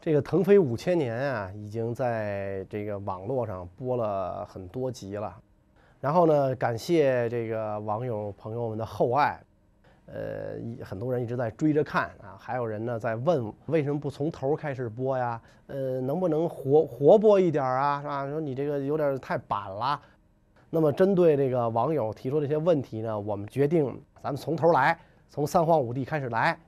这个腾飞五千年啊，已经在这个网络上播了很多集了。然后呢，感谢这个网友朋友们的厚爱，呃，一很多人一直在追着看啊，还有人呢在问为什么不从头开始播呀？呃，能不能活活泼一点啊？是吧？说你这个有点太板了。那么针对这个网友提出这些问题呢，我们决定咱们从头来，从三皇五帝开始来，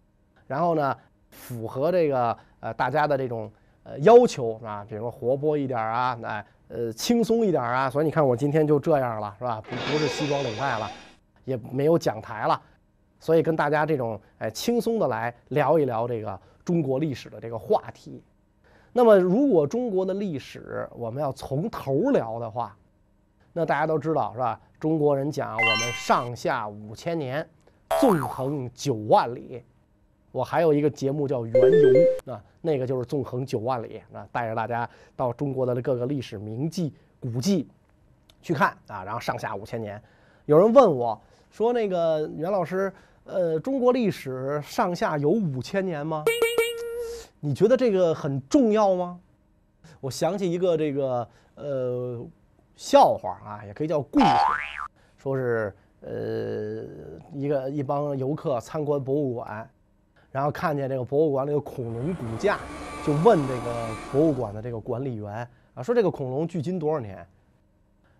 然后呢，符合这个。呃，大家的这种呃要求啊，比如说活泼一点啊，哎，呃，轻松一点啊，所以你看我今天就这样了，是吧？不不是西装领带了，也没有讲台了，所以跟大家这种哎轻松的来聊一聊这个中国历史的这个话题。那么，如果中国的历史我们要从头聊的话，那大家都知道是吧？中国人讲我们上下五千年，纵横九万里。我还有一个节目叫《原游》啊，那个就是纵横九万里啊，带着大家到中国的各个历史名迹古迹去看啊，然后上下五千年。有人问我说：“那个袁老师，呃，中国历史上下有五千年吗？你觉得这个很重要吗？”我想起一个这个呃笑话啊，也可以叫故事，说是呃一个一帮游客参观博物馆。然后看见这个博物馆里的恐龙骨架，就问这个博物馆的这个管理员啊，说这个恐龙距今多少年？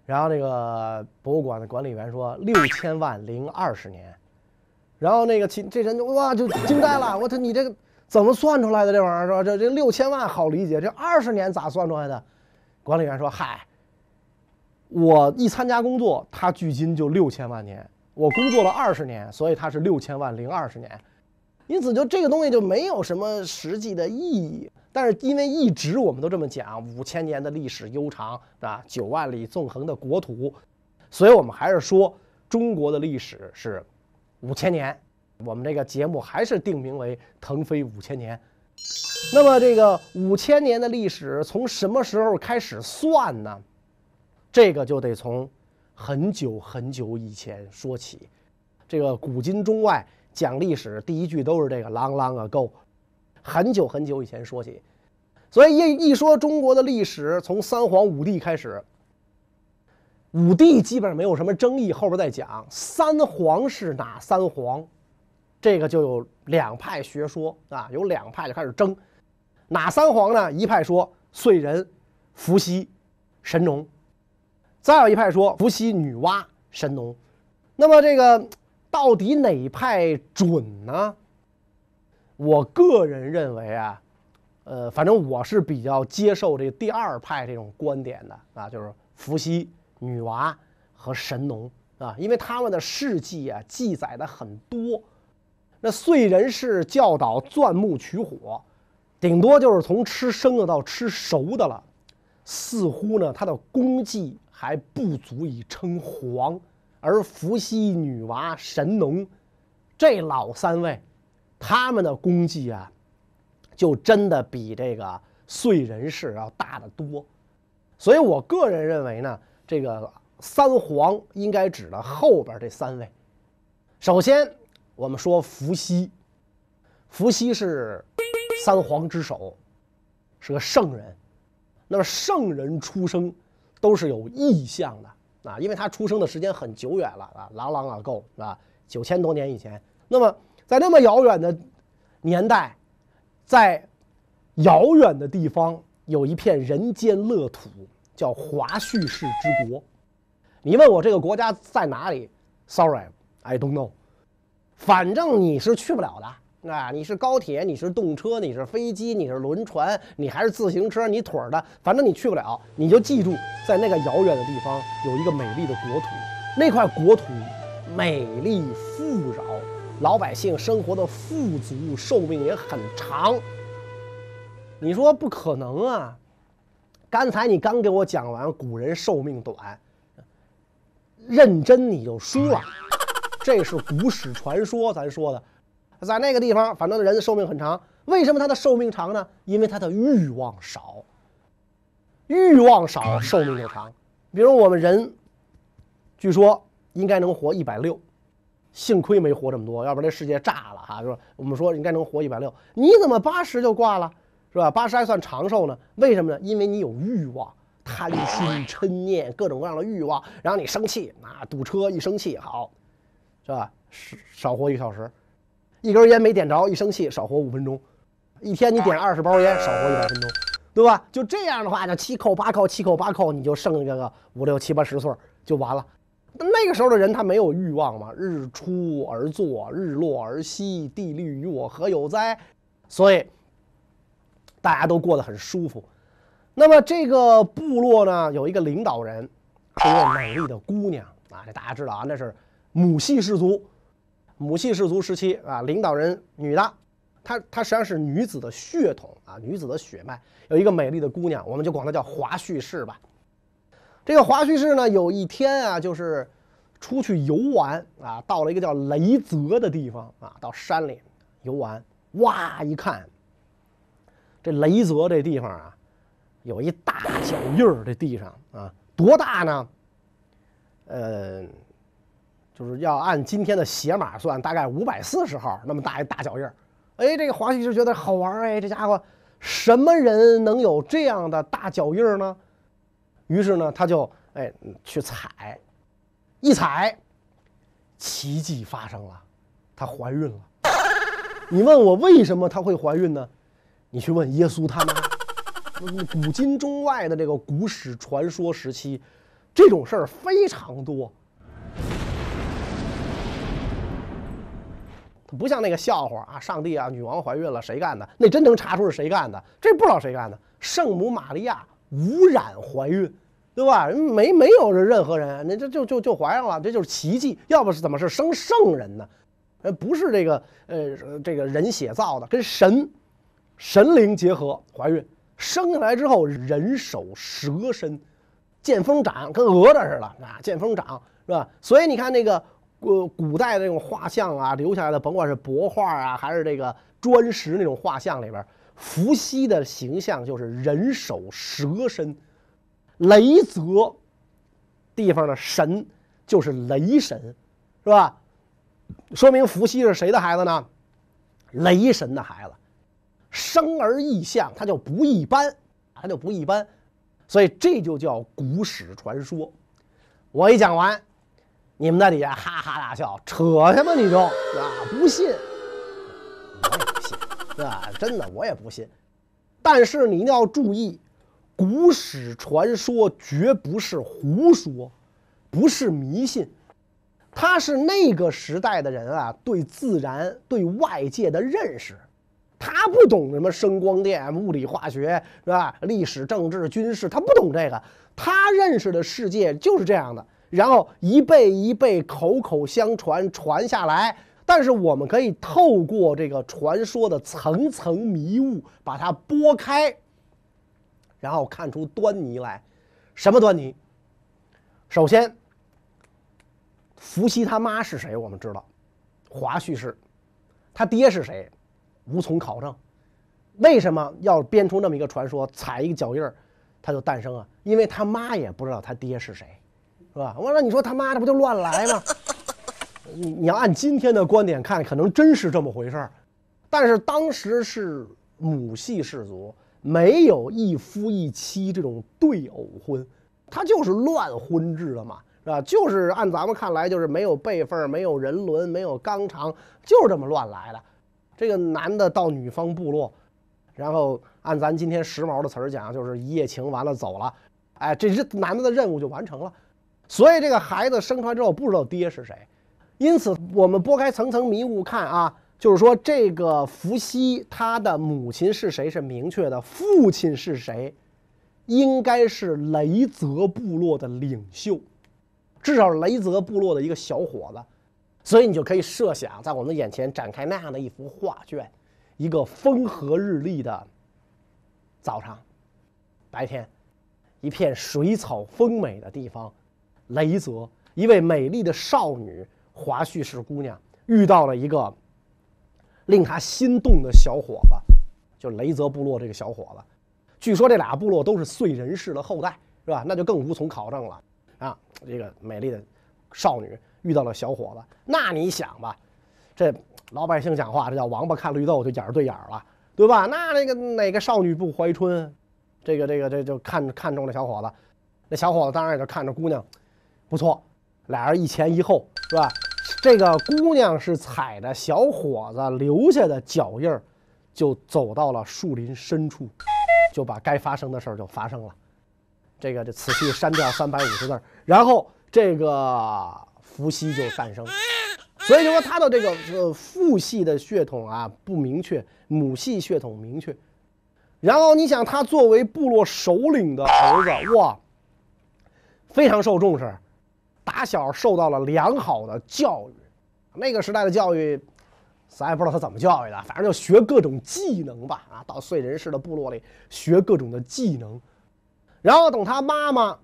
然后那个博物馆的管理员说六千万零二十年。然后那个其这人哇就惊呆了，我说你这个怎么算出来的这玩意儿是吧？这这六千万好理解，这二十年咋算出来的？管理员说嗨，我一参加工作，他距今就六千万年，我工作了二十年，所以他是六千万零二十年。因此，就这个东西就没有什么实际的意义。但是，因为一直我们都这么讲，五千年的历史悠长啊，九万里纵横的国土，所以我们还是说中国的历史是五千年。我们这个节目还是定名为《腾飞五千年》。那么，这个五千年的历史从什么时候开始算呢？这个就得从很久很久以前说起。这个古今中外。讲历史第一句都是这个 “long long ago”，很久很久以前说起，所以一一说中国的历史，从三皇五帝开始，五帝基本上没有什么争议，后边再讲三皇是哪三皇，这个就有两派学说啊，有两派就开始争，哪三皇呢？一派说燧人、伏羲、神农，再有一派说伏羲、女娲、神农，那么这个。到底哪派准呢？我个人认为啊，呃，反正我是比较接受这第二派这种观点的啊，就是伏羲、女娲和神农啊，因为他们的事迹啊记载的很多。那燧人氏教导钻木取火，顶多就是从吃生的到吃熟的了，似乎呢他的功绩还不足以称皇。而伏羲、女娲、神农，这老三位，他们的功绩啊，就真的比这个燧人氏要大得多。所以我个人认为呢，这个三皇应该指的后边这三位。首先，我们说伏羲，伏羲是三皇之首，是个圣人。那么圣人出生都是有意象的。啊，因为他出生的时间很久远了啊，朗朗啊够是吧？九千多年以前，那么在那么遥远的年代，在遥远的地方有一片人间乐土，叫华胥氏之国。你问我这个国家在哪里？Sorry，I don't know。反正你是去不了的。啊，你是高铁，你是动车，你是飞机，你是轮船，你还是自行车，你腿儿的，反正你去不了。你就记住，在那个遥远的地方有一个美丽的国土，那块国土美丽富饶，老百姓生活的富足，寿命也很长。你说不可能啊？刚才你刚给我讲完古人寿命短，认真你就输了。这是古史传说，咱说的。在那个地方，反正人的寿命很长。为什么他的寿命长呢？因为他的欲望少。欲望少，寿命就长。比如我们人，据说应该能活一百六，幸亏没活这么多，要不然这世界炸了哈。就是我们说应该能活一百六，你怎么八十就挂了，是吧？八十还算长寿呢？为什么呢？因为你有欲望。贪心嗔念各种各样的欲望，然后你生气啊，堵车一生气好，是吧？少少活一个小时，一根烟没点着，一生气少活五分钟，一天你点二十包烟，少活一百分钟，对吧？就这样的话，就七扣八扣，七扣八扣，你就剩下个五六七八十岁就完了。那个时候的人他没有欲望嘛，日出而作，日落而息，地利与我何有哉？所以大家都过得很舒服。那么这个部落呢，有一个领导人，是一位美丽的姑娘啊。这大家知道啊，那是母系氏族，母系氏族时期啊，领导人女的，她她实际上是女子的血统啊，女子的血脉。有一个美丽的姑娘，我们就管她叫华胥氏吧。这个华胥氏呢，有一天啊，就是出去游玩啊，到了一个叫雷泽的地方啊，到山里游玩，哇，一看这雷泽这地方啊。有一大脚印儿，这地上啊，多大呢？呃，就是要按今天的鞋码算，大概五百四十号那么大一大脚印儿。哎，这个华西就觉得好玩儿，哎，这家伙什么人能有这样的大脚印儿呢？于是呢，他就哎去踩，一踩，奇迹发生了，她怀孕了。你问我为什么她会怀孕呢？你去问耶稣他妈。古今中外的这个古史传说时期，这种事儿非常多。它不像那个笑话啊，上帝啊，女王怀孕了，谁干的？那真能查出是谁干的？这不知道谁干的。圣母玛利亚无染怀孕，对吧？没没有任何人，那这就就就怀上了，这就是奇迹。要不是怎么是生圣人呢？呃，不是这个呃这个人血造的，跟神神灵结合怀孕。生下来之后，人手蛇身，见风长，跟鹅的似的啊！见风长是吧？所以你看那个呃古代的那种画像啊，留下来的，甭管是帛画啊，还是这个砖石那种画像里边，伏羲的形象就是人首蛇身，雷泽地方的神就是雷神，是吧？说明伏羲是谁的孩子呢？雷神的孩子。生而异象，他就不一般，他就不一般，所以这就叫古史传说。我一讲完，你们在底下哈哈大笑，扯什么你就啊不信，我也不信，对吧？真的我也不信。但是你一定要注意，古史传说绝不是胡说，不是迷信，它是那个时代的人啊对自然、对外界的认识。他不懂什么声光电、物理化学，是吧？历史、政治、军事，他不懂这个。他认识的世界就是这样的，然后一辈一辈口口相传传下来。但是我们可以透过这个传说的层层迷雾，把它拨开，然后看出端倪来。什么端倪？首先，伏羲他妈是谁？我们知道，华胥氏，他爹是谁？无从考证，为什么要编出那么一个传说？踩一个脚印儿，他就诞生啊？因为他妈也不知道他爹是谁，是吧？我说你说他妈的不就乱来吗？你你要按今天的观点看，可能真是这么回事儿。但是当时是母系氏族，没有一夫一妻这种对偶婚，他就是乱婚制了嘛，是吧？就是按咱们看来，就是没有辈分，没有人伦，没有纲常，就是这么乱来的。这个男的到女方部落，然后按咱今天时髦的词儿讲，就是一夜情完了走了，哎，这这男的的任务就完成了。所以这个孩子生出来之后不知道爹是谁，因此我们拨开层层迷雾看啊，就是说这个伏羲他的母亲是谁是明确的，父亲是谁，应该是雷泽部落的领袖，至少雷泽部落的一个小伙子。所以你就可以设想，在我们的眼前展开那样的一幅画卷：一个风和日丽的早上，白天，一片水草丰美的地方，雷泽，一位美丽的少女华胥氏姑娘遇到了一个令她心动的小伙子，就雷泽部落这个小伙子。据说这俩部落都是燧人氏的后代，是吧？那就更无从考证了啊！这个美丽的少女遇到了小伙子，那你想吧，这老百姓讲话，这叫王八看绿豆就眼儿对眼儿了，对吧？那那个哪个少女不怀春？这个这个这就看看中了小伙子，那小伙子当然也就看着姑娘不错，俩人一前一后，是吧？这个姑娘是踩着小伙子留下的脚印儿，就走到了树林深处。就把该发生的事儿就发生了，这个这此序删掉三百五十字，然后这个伏羲就诞生。所以就说他的这个呃父系的血统啊不明确，母系血统明确。然后你想他作为部落首领的儿子，哇，非常受重视，打小受到了良好的教育。那个时代的教育。咱也不知道他怎么教育的，反正就学各种技能吧。啊，到燧人氏的部落里学各种的技能，然后等他妈妈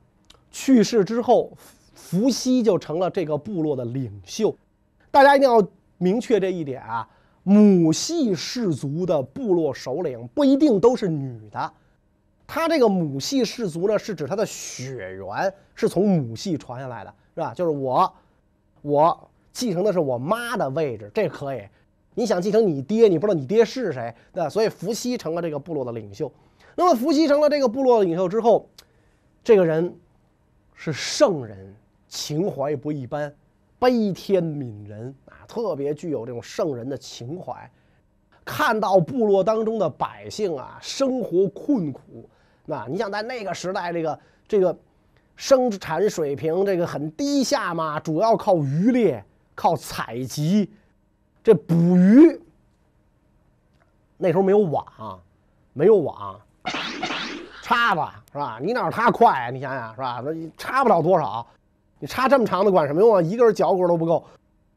去世之后，伏羲就成了这个部落的领袖。大家一定要明确这一点啊，母系氏族的部落首领不一定都是女的。他这个母系氏族呢，是指他的血缘是从母系传下来的，是吧？就是我，我继承的是我妈的位置，这可以。你想继承你爹，你不知道你爹是谁，对？所以伏羲成了这个部落的领袖。那么伏羲成了这个部落的领袖之后，这个人是圣人，情怀不一般，悲天悯人啊，特别具有这种圣人的情怀。看到部落当中的百姓啊，生活困苦，那你想在那个时代，这个这个生产水平这个很低下嘛，主要靠渔猎，靠采集。这捕鱼那时候没有网，没有网，叉子是吧？你哪它快？你想想是吧？那插不了多少，你插这么长的管什么用啊？一根脚骨都不够。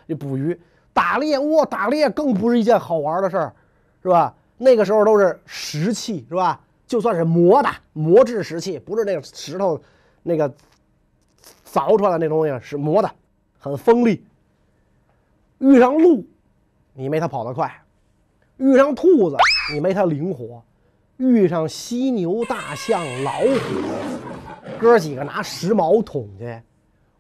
你捕鱼、打猎，哇，打猎更不是一件好玩的事儿，是吧？那个时候都是石器，是吧？就算是磨的磨制石器，不是那个石头那个凿出来的那东西，是磨的，很锋利。遇上鹿。你没它跑得快，遇上兔子你没它灵活，遇上犀牛、大象、老虎，哥几个拿石矛捅去，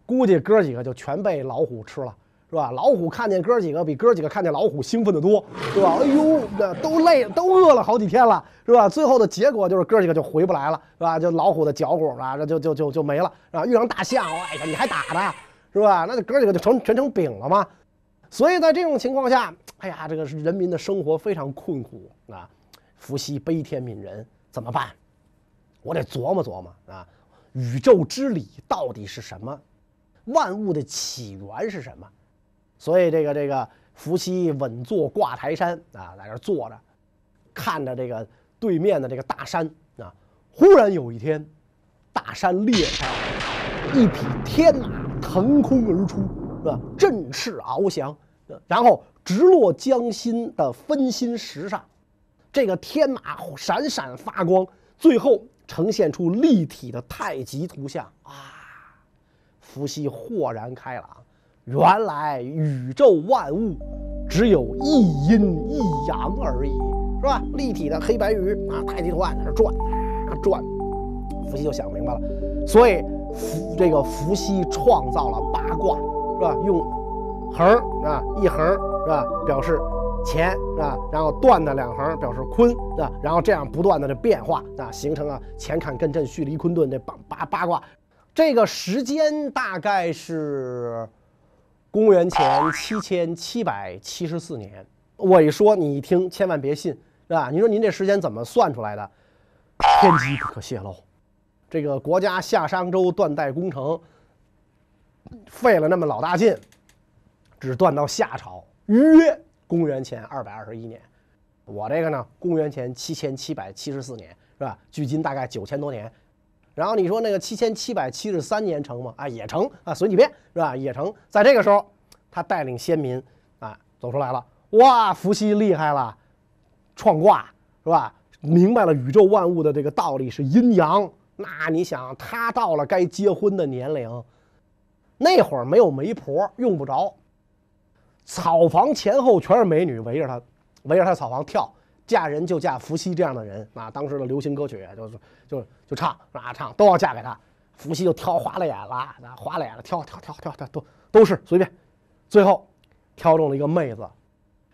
估计哥几个就全被老虎吃了，是吧？老虎看见哥几个比哥几个看见老虎兴奋的多，是吧？哎呦，那都累，都饿了好几天了，是吧？最后的结果就是哥几个就回不来了，是吧？就老虎的脚骨啊，这就就就就没了，是吧？遇上大象，哎呀，你还打他，是吧？那哥几个就成全成饼了吗？所以在这种情况下，哎呀，这个人民的生活非常困苦啊！伏羲悲天悯人，怎么办？我得琢磨琢磨啊！宇宙之理到底是什么？万物的起源是什么？所以这个这个伏羲稳坐挂台山啊，在这坐着，看着这个对面的这个大山啊。忽然有一天，大山裂开，一匹天马腾空而出。是吧？振翅翱翔，然后直落江心的分心石上，这个天马闪闪发光，最后呈现出立体的太极图像啊！伏羲豁然开朗，原来宇宙万物只有一阴一阳而已，是吧？立体的黑白鱼啊，太极图案在那转啊转，伏羲就想明白了，所以伏这个伏羲创造了八卦。是吧？用横啊，一横是吧？表示乾是吧？然后断的两横表示坤是吧？然后这样不断的这变化啊，形成了乾坎艮震巽离坤遁这八八八卦。这个时间大概是公元前七千七百七十四年。我一说你一听，千万别信是吧？你说您这时间怎么算出来的？天机不可泄露。这个国家夏商周断代工程。费了那么老大劲，只断到夏朝，约公元前二百二十一年。我这个呢，公元前七千七百七十四年，是吧？距今大概九千多年。然后你说那个七千七百七十三年成吗？啊，也成啊，随你便，是吧？也成。在这个时候，他带领先民啊走出来了。哇，伏羲厉害了，创卦是吧？明白了宇宙万物的这个道理是阴阳。那你想，他到了该结婚的年龄。那会儿没有媒婆，用不着。草房前后全是美女围着他，围着他草房跳，嫁人就嫁伏羲这样的人啊！当时的流行歌曲就是就就唱啊唱都要嫁给他，伏羲就挑花了眼了，啊花了眼了挑挑挑挑挑都都是随便，最后挑中了一个妹子，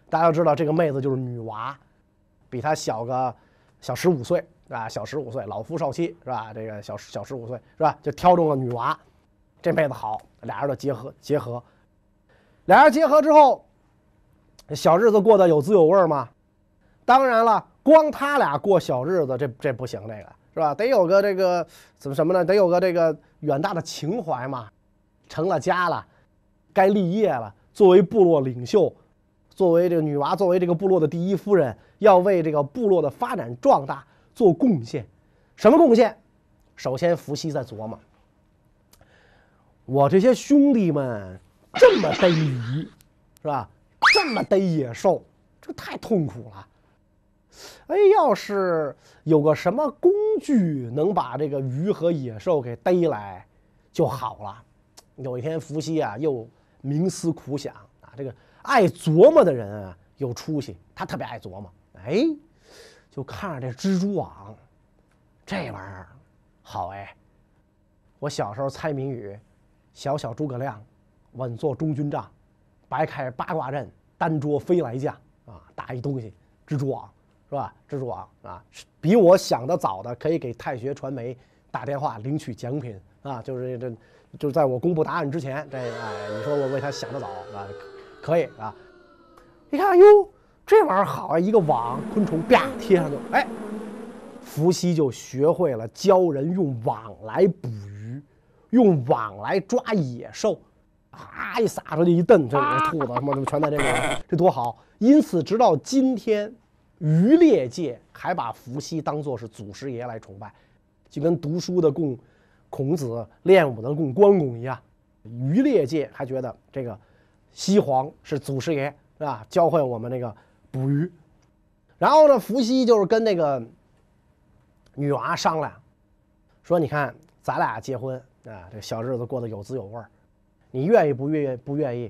大家都知道这个妹子就是女娃，比他小个小十五岁啊？小十五岁，老夫少妻是吧？这个小小十五岁是吧？就挑中了女娃，这妹子好，俩人的结合结合，俩人结合之后，小日子过得有滋有味吗？当然了，光他俩过小日子，这这不行，这个是吧？得有个这个怎么什么呢？得有个这个远大的情怀嘛。成了家了，该立业了。作为部落领袖，作为这个女娃，作为这个部落的第一夫人，要为这个部落的发展壮大做贡献。什么贡献？首先，伏羲在琢磨：我这些兄弟们这么逮鱼，是吧？这么逮野兽，这太痛苦了。哎，要是有个什么工具能把这个鱼和野兽给逮来，就好了。有一天，伏羲啊又冥思苦想啊，这个爱琢磨的人啊有出息，他特别爱琢磨。哎，就看着这蜘蛛网，这玩意儿好哎。我小时候猜谜语，小小诸葛亮稳坐中军帐，白开八卦阵，单捉飞来将啊，打一东西，蜘蛛网。是吧？蜘蛛网啊，比我想的早的，可以给太学传媒打电话领取奖品啊！就是这，就是在我公布答案之前，这哎，你说我为他想的早啊，可以啊！一看哟，这玩意儿好啊，一个网，昆虫啪贴上就，哎，伏羲就学会了教人用网来捕鱼，用网来抓野兽，啊，一撒出去一蹬，这兔子什么什么全在这里，这多好！因此，直到今天。渔猎界还把伏羲当作是祖师爷来崇拜，就跟读书的供孔子、练武的供关公一样。渔猎界还觉得这个西皇是祖师爷，是吧？教会我们那个捕鱼。然后呢，伏羲就是跟那个女娃商量，说：“你看，咱俩结婚啊，这小日子过得有滋有味儿，你愿意不愿意不愿意？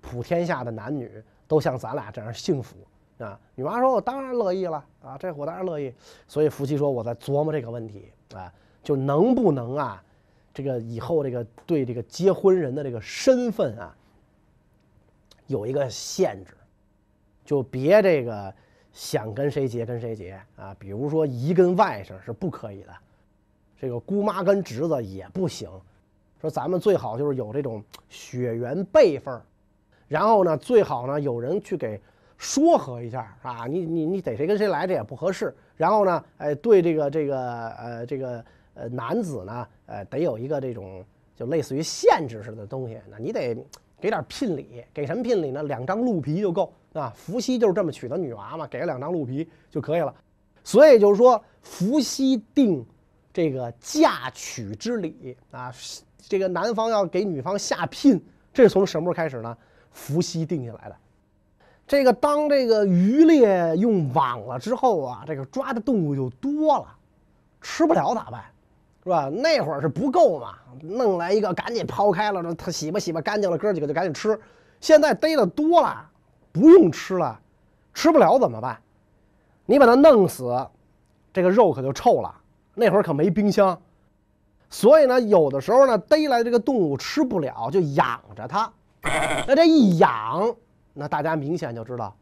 普天下的男女都像咱俩这样幸福。”啊，女娲说：“我当然乐意了啊，这我当然乐意。”所以伏羲说：“我在琢磨这个问题啊，就能不能啊，这个以后这个对这个结婚人的这个身份啊，有一个限制，就别这个想跟谁结跟谁结啊。比如说姨跟外甥是不可以的，这个姑妈跟侄子也不行。说咱们最好就是有这种血缘辈分，然后呢，最好呢有人去给。”说和一下啊，你你你逮谁跟谁来，这也不合适。然后呢，哎，对这个这个呃这个呃男子呢，呃得有一个这种就类似于限制似的东西。那你得给点聘礼，给什么聘礼呢？两张鹿皮就够啊。伏羲就是这么娶的女娃嘛，给了两张鹿皮就可以了。所以就是说，伏羲定这个嫁娶之礼啊，这个男方要给女方下聘，这是从什么时候开始呢？伏羲定下来的。这个当这个渔猎用网了之后啊，这个抓的动物就多了，吃不了咋办？是吧？那会儿是不够嘛，弄来一个赶紧抛开了，他洗吧洗吧干净了，哥几个就赶紧吃。现在逮的多了，不用吃了，吃不了怎么办？你把它弄死，这个肉可就臭了。那会儿可没冰箱，所以呢，有的时候呢，逮来这个动物吃不了，就养着它。那这一养。那大家明显就知道，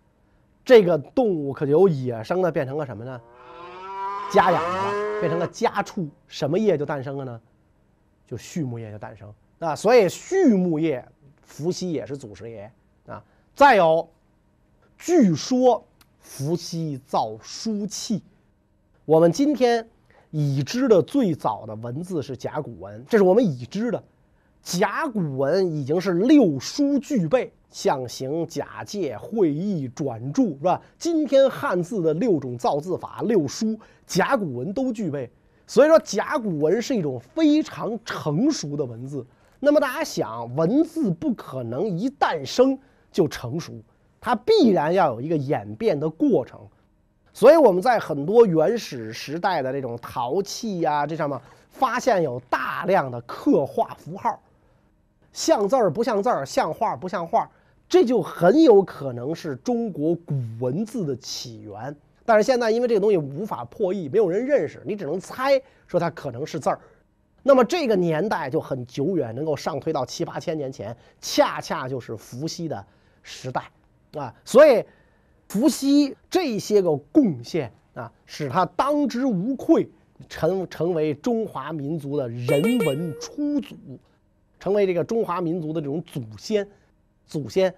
这个动物可由野生的变成了什么呢？家养的，变成了家畜。什么业就诞生了呢？就畜牧业就诞生啊。所以畜牧业，伏羲也是祖师爷啊。再有，据说伏羲造书契。我们今天已知的最早的文字是甲骨文，这是我们已知的。甲骨文已经是六书具备。象形、假借、会意、转注，是吧？今天汉字的六种造字法、六书，甲骨文都具备。所以说，甲骨文是一种非常成熟的文字。那么大家想，文字不可能一诞生就成熟，它必然要有一个演变的过程。所以我们在很多原始时代的这种陶器呀，这上面发现有大量的刻画符号，像字儿不像字儿，像画不像画儿。这就很有可能是中国古文字的起源，但是现在因为这个东西无法破译，没有人认识，你只能猜说它可能是字儿。那么这个年代就很久远，能够上推到七八千年前，恰恰就是伏羲的时代啊。所以，伏羲这些个贡献啊，使他当之无愧，成成为中华民族的人文初祖，成为这个中华民族的这种祖先，祖先。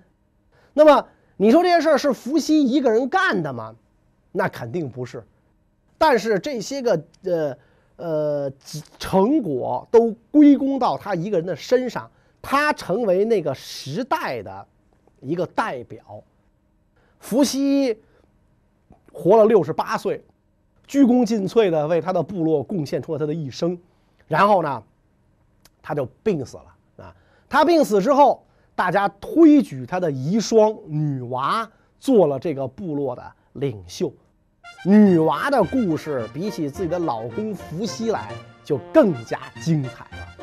那么你说这些事儿是伏羲一个人干的吗？那肯定不是。但是这些个呃。呃，成果都归功到他一个人的身上，他成为那个时代的一个代表。伏羲活了六十八岁，鞠躬尽瘁的为他的部落贡献出了他的一生，然后呢，他就病死了啊。他病死之后，大家推举他的遗孀女娃做了这个部落的领袖。女娃的故事比起自己的老公伏羲来就更加精彩了。